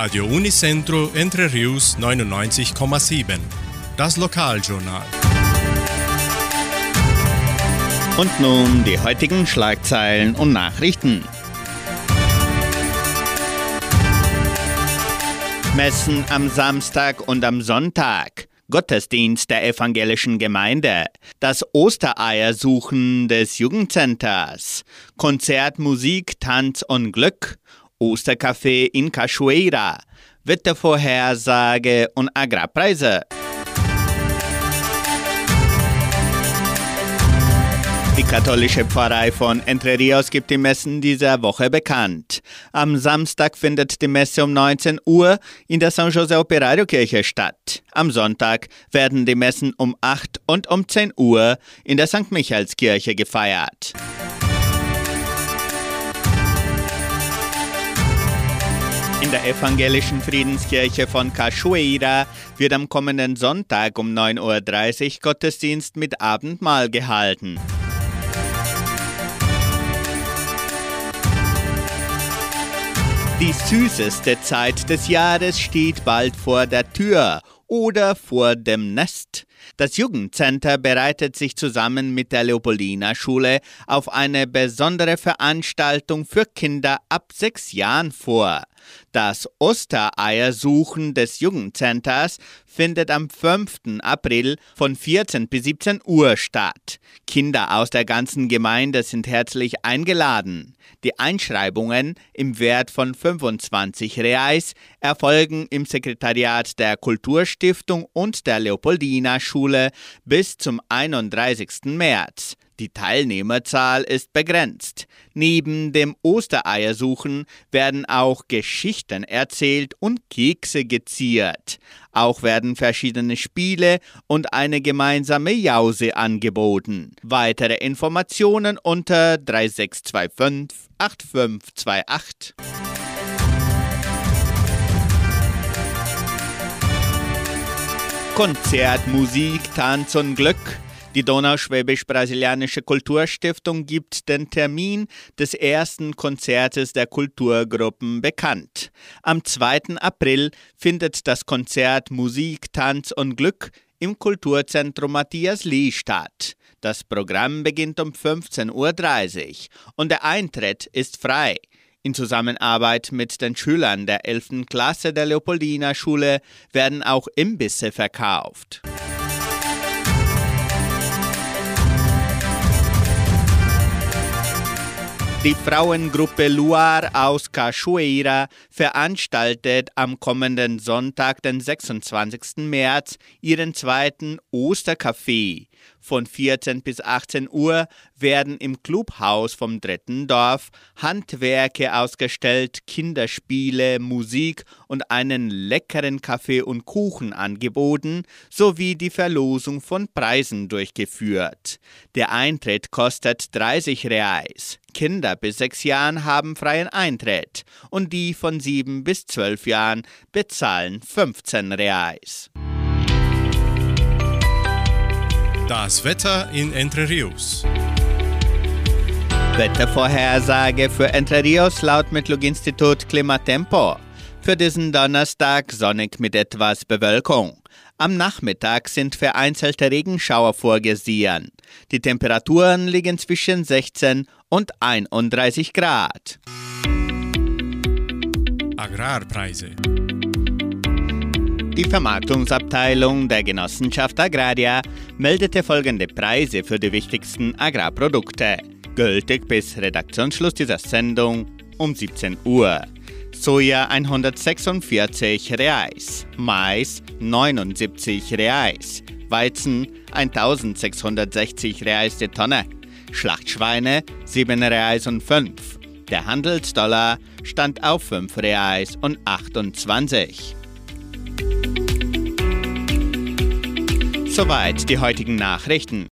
Radio Unicentro Entre Rius 99,7. Das Lokaljournal. Und nun die heutigen Schlagzeilen und Nachrichten. Messen am Samstag und am Sonntag. Gottesdienst der evangelischen Gemeinde, das Ostereiersuchen des Jugendcenters, Konzert, Musik, Tanz und Glück, Ostercafé in Cachoeira, Wettervorhersage und Agrarpreise. Die katholische Pfarrei von Entre Rios gibt die Messen dieser Woche bekannt. Am Samstag findet die Messe um 19 Uhr in der San José Operario Kirche statt. Am Sonntag werden die Messen um 8 und um 10 Uhr in der St. Michaelskirche gefeiert. In der evangelischen Friedenskirche von Cachoeira wird am kommenden Sonntag um 9.30 Uhr Gottesdienst mit Abendmahl gehalten. Die süßeste Zeit des Jahres steht bald vor der Tür oder vor dem Nest. Das Jugendcenter bereitet sich zusammen mit der Leopoldina Schule auf eine besondere Veranstaltung für Kinder ab sechs Jahren vor. Das Ostereiersuchen des Jugendcenters findet am 5. April von 14 bis 17 Uhr statt. Kinder aus der ganzen Gemeinde sind herzlich eingeladen. Die Einschreibungen im Wert von 25 Reais erfolgen im Sekretariat der Kulturstiftung und der Leopoldina Schule bis zum 31. März. Die Teilnehmerzahl ist begrenzt. Neben dem Ostereiersuchen werden auch Geschichten erzählt und Kekse geziert. Auch werden verschiedene Spiele und eine gemeinsame Jause angeboten. Weitere Informationen unter 3625 8528. Konzert, Musik, Tanz und Glück die Donauschwäbisch-Brasilianische Kulturstiftung gibt den Termin des ersten Konzertes der Kulturgruppen bekannt. Am 2. April findet das Konzert Musik, Tanz und Glück im Kulturzentrum Matthias Lee statt. Das Programm beginnt um 15.30 Uhr und der Eintritt ist frei. In Zusammenarbeit mit den Schülern der 11. Klasse der Leopoldina Schule werden auch Imbisse verkauft. Die Frauengruppe Luar aus Cachoeira veranstaltet am kommenden Sonntag, den 26. März, ihren zweiten Ostercafé. Von 14 bis 18 Uhr werden im Clubhaus vom dritten Dorf Handwerke ausgestellt, Kinderspiele, Musik und einen leckeren Kaffee und Kuchen angeboten, sowie die Verlosung von Preisen durchgeführt. Der Eintritt kostet 30 Reais. Kinder bis sechs Jahren haben freien Eintritt und die von sieben bis zwölf Jahren bezahlen 15 Reais. Das Wetter in Entre Rios. Wettervorhersage für Entre Rios laut Metlog-Institut Klimatempo. Für diesen Donnerstag sonnig mit etwas Bewölkung. Am Nachmittag sind vereinzelte Regenschauer vorgesehen. Die Temperaturen liegen zwischen 16 und 31 Grad. Agrarpreise. Die Vermarktungsabteilung der Genossenschaft Agraria meldete folgende Preise für die wichtigsten Agrarprodukte, gültig bis Redaktionsschluss dieser Sendung um 17 Uhr. Soja 146 Reais, Mais 79 Reais, Weizen 1660 Reais die Tonne, Schlachtschweine 7 Reais und 5. Der Handelsdollar stand auf 5 Reais und 28. Soweit die heutigen Nachrichten.